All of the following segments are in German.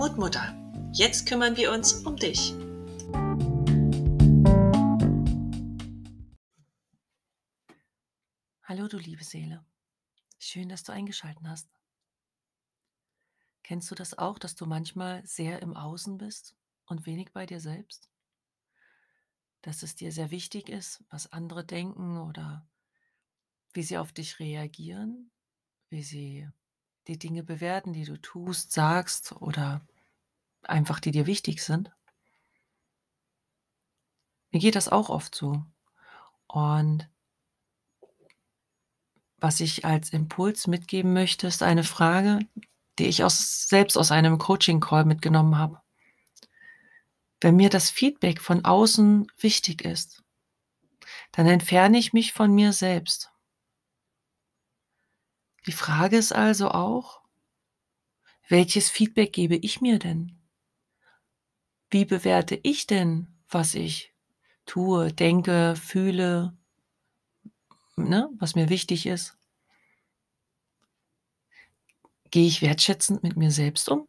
Mutmutter, jetzt kümmern wir uns um dich. Hallo du liebe Seele, schön, dass du eingeschaltet hast. Kennst du das auch, dass du manchmal sehr im Außen bist und wenig bei dir selbst? Dass es dir sehr wichtig ist, was andere denken oder wie sie auf dich reagieren, wie sie die Dinge bewerten, die du tust, sagst oder einfach die dir wichtig sind? Mir geht das auch oft so. Und was ich als Impuls mitgeben möchte, ist eine Frage, die ich aus, selbst aus einem Coaching-Call mitgenommen habe. Wenn mir das Feedback von außen wichtig ist, dann entferne ich mich von mir selbst. Die Frage ist also auch, welches Feedback gebe ich mir denn? Wie bewerte ich denn, was ich tue, denke, fühle, ne, was mir wichtig ist? Gehe ich wertschätzend mit mir selbst um?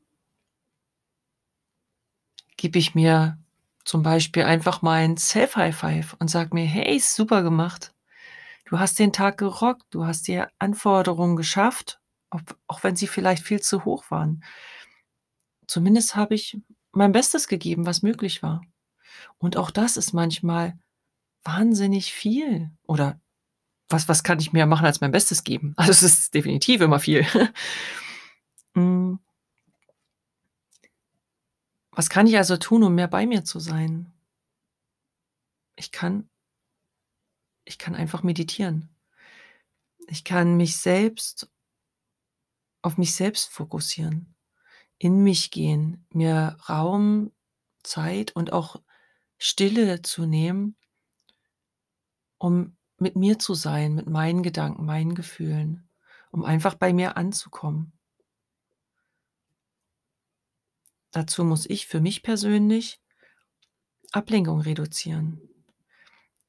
Gebe ich mir zum Beispiel einfach mal ein Self-High-Five und sage mir, hey, super gemacht. Du hast den Tag gerockt, du hast dir Anforderungen geschafft, ob, auch wenn sie vielleicht viel zu hoch waren. Zumindest habe ich mein Bestes gegeben, was möglich war. Und auch das ist manchmal wahnsinnig viel. Oder was, was kann ich mehr machen als mein Bestes geben? Also es ist definitiv immer viel. Hm. Was kann ich also tun, um mehr bei mir zu sein? Ich kann ich kann einfach meditieren. Ich kann mich selbst auf mich selbst fokussieren, in mich gehen, mir Raum, Zeit und auch Stille zu nehmen, um mit mir zu sein, mit meinen Gedanken, meinen Gefühlen, um einfach bei mir anzukommen. Dazu muss ich für mich persönlich Ablenkung reduzieren.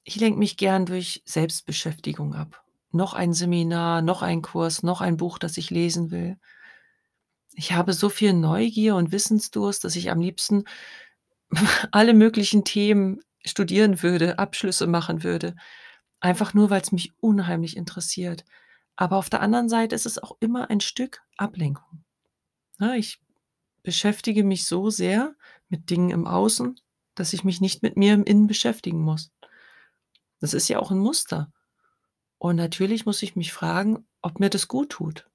Ich lenke mich gern durch Selbstbeschäftigung ab. Noch ein Seminar, noch ein Kurs, noch ein Buch, das ich lesen will. Ich habe so viel Neugier und Wissensdurst, dass ich am liebsten alle möglichen Themen studieren würde, Abschlüsse machen würde, einfach nur, weil es mich unheimlich interessiert. Aber auf der anderen Seite ist es auch immer ein Stück Ablenkung. Ne, ich beschäftige mich so sehr mit Dingen im Außen, dass ich mich nicht mit mir im Innen beschäftigen muss. Das ist ja auch ein Muster. Und natürlich muss ich mich fragen, ob mir das gut tut.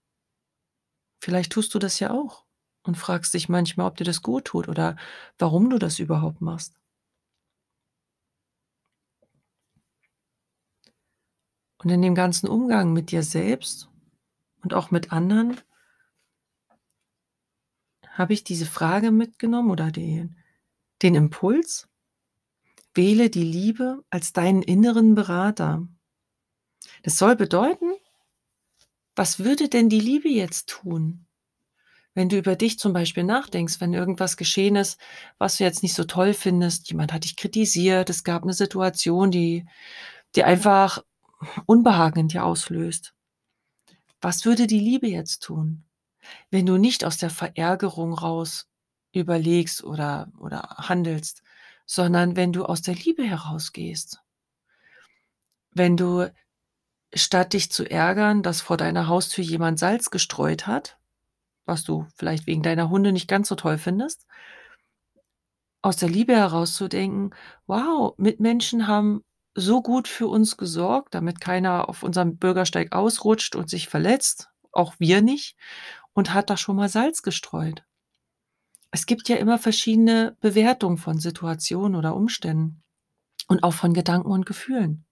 Vielleicht tust du das ja auch und fragst dich manchmal, ob dir das gut tut oder warum du das überhaupt machst. Und in dem ganzen Umgang mit dir selbst und auch mit anderen habe ich diese Frage mitgenommen oder den, den Impuls, Wähle die Liebe als deinen inneren Berater. Das soll bedeuten, was würde denn die Liebe jetzt tun? Wenn du über dich zum Beispiel nachdenkst, wenn irgendwas geschehen ist, was du jetzt nicht so toll findest, jemand hat dich kritisiert, es gab eine Situation, die, die einfach Unbehagen in dir auslöst. Was würde die Liebe jetzt tun? Wenn du nicht aus der Verärgerung raus überlegst oder, oder handelst, sondern wenn du aus der Liebe herausgehst. Wenn du statt dich zu ärgern, dass vor deiner Haustür jemand Salz gestreut hat, was du vielleicht wegen deiner Hunde nicht ganz so toll findest, aus der Liebe herauszudenken, wow, Mitmenschen haben so gut für uns gesorgt, damit keiner auf unserem Bürgersteig ausrutscht und sich verletzt, auch wir nicht, und hat da schon mal Salz gestreut es gibt ja immer verschiedene Bewertungen von Situationen oder Umständen und auch von Gedanken und Gefühlen.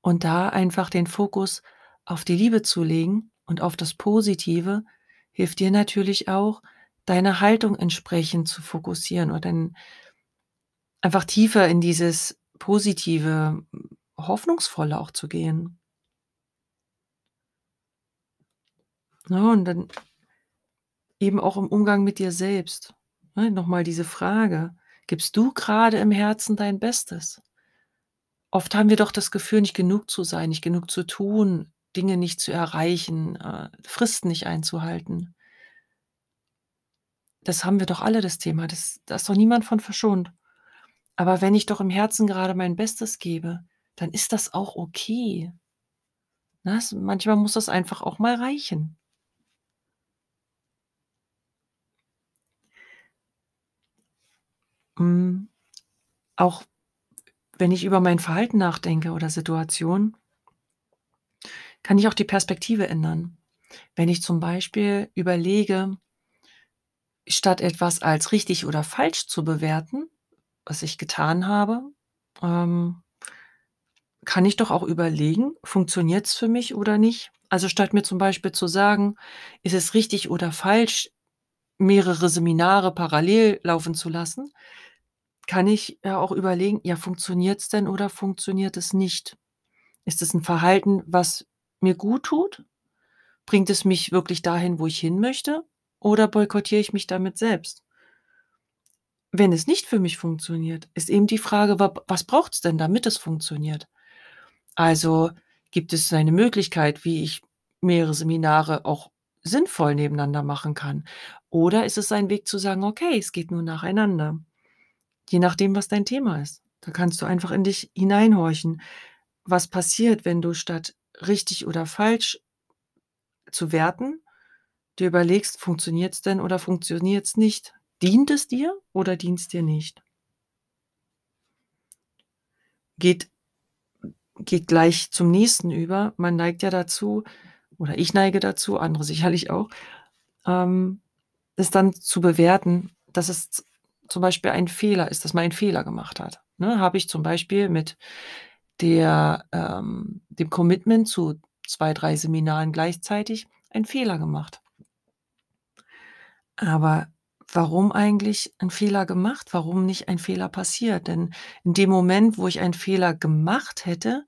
Und da einfach den Fokus auf die Liebe zu legen und auf das Positive, hilft dir natürlich auch, deine Haltung entsprechend zu fokussieren oder dann einfach tiefer in dieses positive, hoffnungsvolle auch zu gehen. Ja, und dann eben auch im Umgang mit dir selbst. Ne, noch diese Frage: Gibst du gerade im Herzen dein Bestes? Oft haben wir doch das Gefühl, nicht genug zu sein, nicht genug zu tun, Dinge nicht zu erreichen, äh, Fristen nicht einzuhalten. Das haben wir doch alle das Thema. Das da ist doch niemand von verschont. Aber wenn ich doch im Herzen gerade mein Bestes gebe, dann ist das auch okay. Ne, s manchmal muss das einfach auch mal reichen. Hm, auch wenn ich über mein Verhalten nachdenke oder Situationen kann ich auch die Perspektive ändern. Wenn ich zum Beispiel überlege statt etwas als richtig oder falsch zu bewerten, was ich getan habe, ähm, kann ich doch auch überlegen: „Funktioniert's für mich oder nicht?“ Also, statt mir zum Beispiel zu sagen: „Ist es richtig oder falsch, mehrere Seminare parallel laufen zu lassen?“ Kann ich ja auch überlegen: „Ja, funktioniert's denn oder funktioniert es nicht? Ist es 'n Verhalten, was mir guttut? Bringt es mich wirklich dahin, wo ich hinmöchte, oder boykottiere ich mich damit selbst?“ Wenn es nicht für mich funktioniert, ist eben die Frage: „Wa was braucht's denn, damit es funktioniert?“ Also, gibt es eine Möglichkeit, wie ich mehrere Seminare auch sinnvoll nebeneinander machen kann? Oder ist es ein Weg zu sagen: „Okay, es geht nur nacheinander“, je nachdem, was dein Thema ist. Da kannst du einfach in dich hineinhorchen. Was passiert, wenn du statt richtig oder falsch zu werten, dir überlegst: „Funktioniert's denn oder funktioniert's nicht? Dient es dir oder dient dir nicht?“ Geht geht gleich zum nächsten über. Man neigt ja dazu oder ich neige dazu, andere sicherlich auch, ähm, es dann zu bewerten, dass es zum Beispiel ein Fehler ist, dass man einen Fehler gemacht hat, ne? Habe ich zum Beispiel mit der ähm, dem Commitment zu 2, 3 Seminaren gleichzeitig einen Fehler gemacht. Aber warum eigentlich 'n Fehler gemacht? Warum nicht ein Fehler passiert? Denn in dem Moment, wo ich einen Fehler gemacht hätte,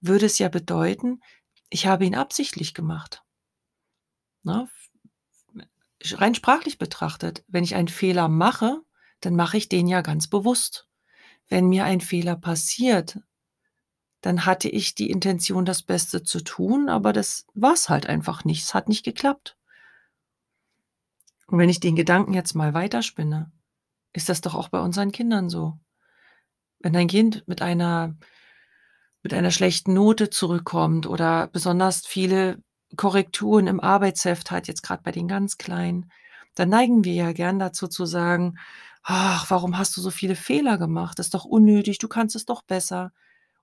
würde es ja bedeuten, ich habe ihn absichtlich gemacht. Ne? Sch rein sprachlich betrachtet, wenn ich einen Fehler mache, dann mache ich den ja ganz bewusst. Wenn mir ein Fehler passiert, dann hatte ich die Intention, das Beste zu tun, aber das war's halt einfach nicht. Es hat nicht geklappt. Und wenn ich den Gedanken jetzt mal weiterspinne, ist das doch auch bei unseren Kindern so. Wenn dein Kind mit einer mit einer schlechten Note zurückkommt oder besonders viele Korrekturen im Arbeitsheft hat, jetzt grad bei den ganz Kleinen, dann neigen wir ja gern dazu zu sagen: „Ach, warum hast du so viele Fehler gemacht? Das ist doch unnötig, du kannst es doch besser.“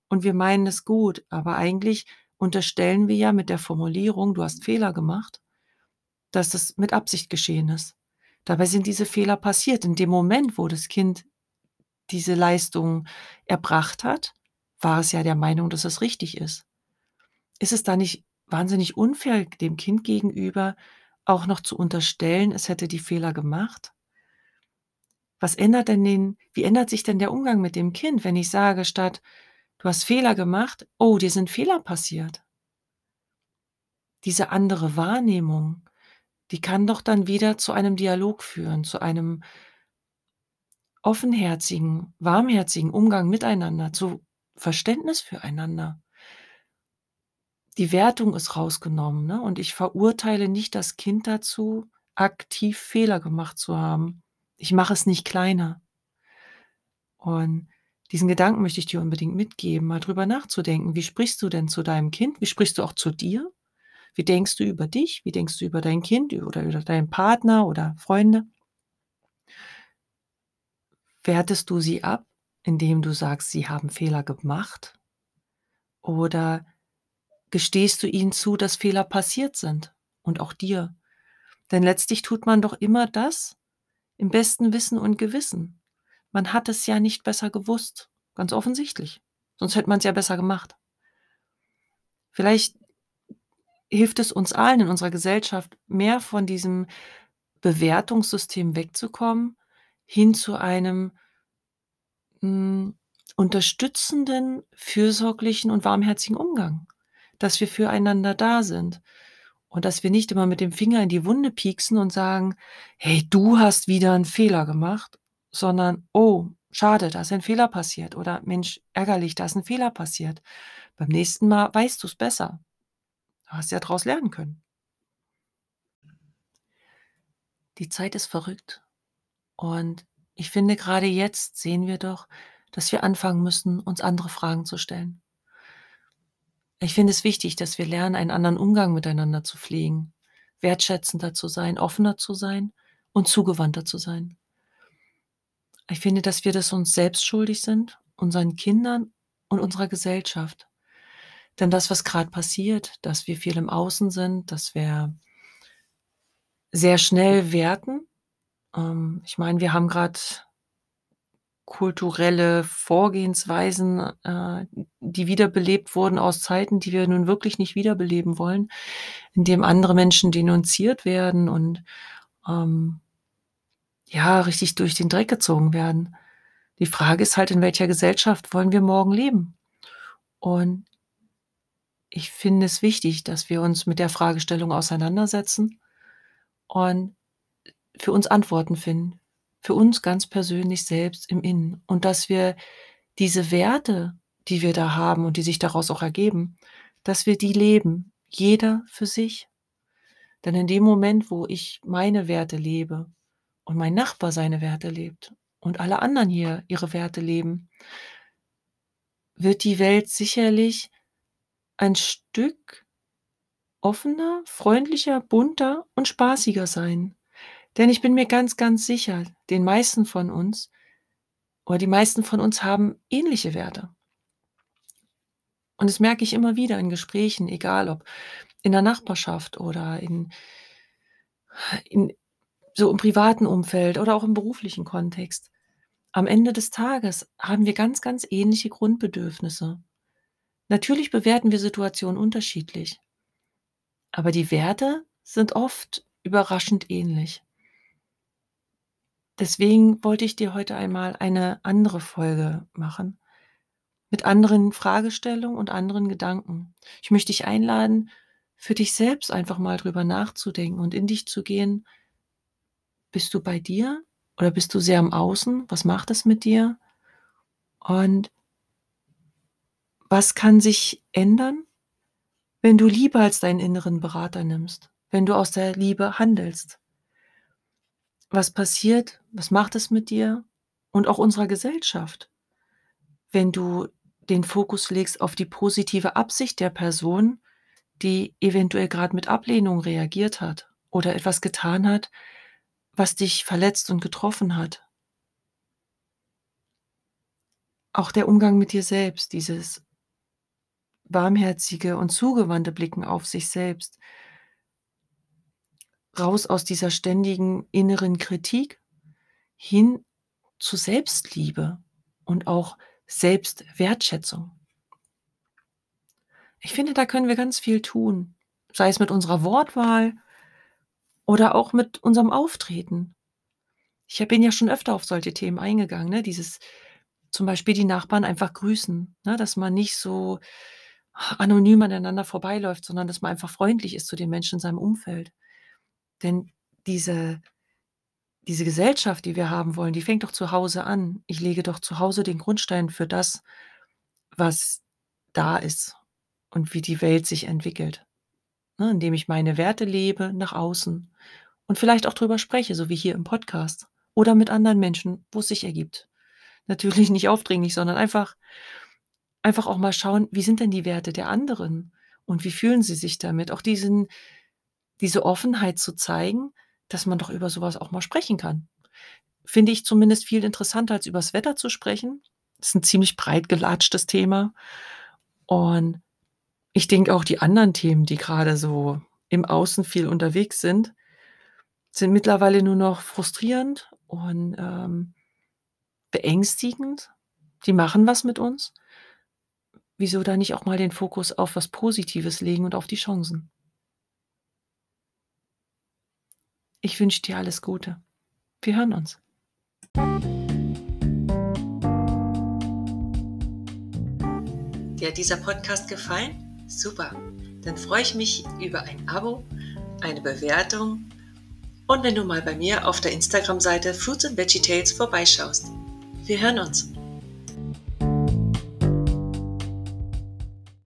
Und wir meinen es gut, aber eigentlich unterstellen wir ja mit der Formulierung: „Du hast Fehler gemacht“, dass das mit Absicht geschehen ist. Dabei sind diese Fehler passiert. In dem Moment, wo das Kind diese Leistung erbracht hat, war es ja der Meinung, dass es richtig ist. Ist es da nicht wahnsinnig unfair dem Kind gegenüber, auch noch zu unterstellen, es hätte die Fehler gemacht? Was ändert denn den wie ändert sich denn der Umgang mit dem Kind, wenn ich sage statt: „Du hast Fehler gemacht. Oh, dir sind Fehler passiert.“ Diese andere Wahrnehmung, die kann doch dann wieder zu einem Dialog führen, zu einem offenherzigen, warmherzigen Umgang miteinander, zu Verständnis füreinander. Die Wertung ist rausgenommen, ne, und ich verurteile nicht das Kind dazu, aktiv Fehler gemacht zu haben. Ich mache es nicht kleiner. Und diesen Gedanken möchte ich dir unbedingt mitgeben, mal drüber nachzudenken. Wie sprichst du denn zu deinem Kind? Wie sprichst du auch zu dir? Wie denkst du über dich? Wie denkst du über dein Kind oder über deinen Partner oder Freunde? Wertest du sie ab, indem du sagst, sie haben Fehler gemacht? Oder gestehst du ihnen zu, dass Fehler passiert sind und auch dir? Denn letztlich tut man doch immer das im besten Wissen und Gewissen. Man hat es ja nicht besser gewusst, ganz offensichtlich, sonst hätte man's ja besser gemacht. Vielleicht hilft es uns allen in unserer Gesellschaft, mehr von diesem Bewertungssystem wegzukommen, hin zu einem hm, unterstützenden, fürsorglichen und warmherzigen Umgang, dass wir füreinander da sind und dass wir nicht immer mit dem Finger in die Wunde pieksen und sagen: „Hey, du hast wieder 'n Fehler gemacht“, sondern: „Oh, schade, da ist ein Fehler passiert“ oder „Mensch, ärgerlich, da ist 'n Fehler passiert. Beim nächsten Mal weißt du's besser. Du hast ja draus lernen können.“ Die Zeit ist verrückt. Und ich finde, gerade jetzt sehen wir doch, dass wir anfangen müssen, uns andere Fragen zu stellen. Ich finde es wichtig, dass wir lernen, einen anderen Umgang miteinander zu pflegen, wertschätzender zu sein, offener zu sein und zugewandter zu sein. Ich finde, dass wir das uns selbst schuldig sind, unseren Kindern und unserer Gesellschaft. Denn das, was gerade passiert, dass wir viel im Außen sind, dass wir sehr schnell werten. Ähm, ich meine, wir haben gerade kulturelle Vorgehensweisen, äh, die wiederbelebt wurden aus Zeiten, die wir nun wirklich nicht wiederbeleben wollen, indem andere Menschen denunziert werden und ähm, ja, richtig durch den Dreck gezogen werden. Die Frage ist halt, in welcher Gesellschaft wollen wir morgen leben? Und ich finde es wichtig, dass wir uns mit der Fragestellung auseinandersetzen und für uns Antworten finden, für uns ganz persönlich selbst im Innen und dass wir diese Werte, die wir da haben und die sich daraus auch ergeben, dass wir die leben, jeder für sich. Denn in dem Moment, wo ich meine Werte lebe und mein Nachbar seine Werte lebt und alle anderen hier ihre Werte leben, wird die Welt sicherlich ein Stück offener, freundlicher, bunter und spaßiger sein. Denn ich bin mir ganz, ganz sicher, den meisten von uns oder die meisten von uns haben ähnliche Werte. Und das merke ich immer wieder in Gesprächen, egal ob in der Nachbarschaft oder in, in so im privaten Umfeld oder auch im beruflichen Kontext. Am Ende des Tages haben wir ganz, ganz ähnliche Grundbedürfnisse. Natürlich bewerten wir Situationen unterschiedlich, aber die Werte sind oft überraschend ähnlich. Deswegen wollte ich dir heute einmal eine andere Folge machen mit anderen Fragestellungen und anderen Gedanken. Ich möchte dich einladen, für dich selbst einfach mal drüber nachzudenken und in dich zu gehen. Bist du bei dir oder bist du sehr am Außen? Was macht es mit dir? Und was kann sich ändern, wenn du Liebe als deinen inneren Berater nimmst, wenn du aus der Liebe handelst? Was passiert, was macht es mit dir und auch unserer Gesellschaft, wenn du den Fokus legst auf die positive Absicht der Person, die eventuell gerade mit Ablehnung reagiert hat oder etwas getan hat, was dich verletzt und getroffen hat. Auch der Umgang mit dir selbst, dieses warmherzige und zugewandte Blicken auf sich selbst, raus aus dieser ständigen inneren Kritik hin zu Selbstliebe und auch Selbstwertschätzung. Ich finde, da können wir ganz viel tun, sei es mit unserer Wortwahl oder auch mit unserem Auftreten. Ich bin ja schon öfter auf solche Themen eingegangen, ne? dieses zum Beispiel die Nachbarn einfach grüßen, ne? dass man nicht so anonym aneinander vorbeiläuft, sondern dass man einfach freundlich ist zu den Menschen in seinem Umfeld. Denn diese diese Gesellschaft, die wir haben wollen, die fängt doch zu Hause an. Ich lege doch zu Hause den Grundstein für das, was da ist und wie die Welt sich entwickelt, ne, indem ich meine Werte lebe nach außen und vielleicht auch drüber spreche, so wie hier im Podcast oder mit anderen Menschen, wo es sich ergibt. Natürlich nicht aufdringlich, sondern einfach einfach auch mal schauen, wie sind denn die Werte der anderen und wie fühlen sie sich damit? Auch diesen diese Offenheit zu zeigen, dass man doch über sowas auch mal sprechen kann. Finde ich zumindest viel interessanter, als übers Wetter zu sprechen. Das ist ein ziemlich breit gelatschtes Thema. Und ich denke auch die anderen Themen, die gerade so im Außen viel unterwegs sind, sind mittlerweile nur noch frustrierend und ähm, beängstigend. Die machen was mit uns. Wieso da nicht auch mal den Fokus auf was Positives legen und auf die Chancen? Ich wünsche dir alles Gute. Wir hören uns. Dir hat dieser Podcast gefallen? Super. Dann freue ich mich über ein Abo, eine Bewertung und wenn du mal bei mir auf der Instagram-Seite Fruits and Veggie Tales vorbeischaust. Wir hören uns.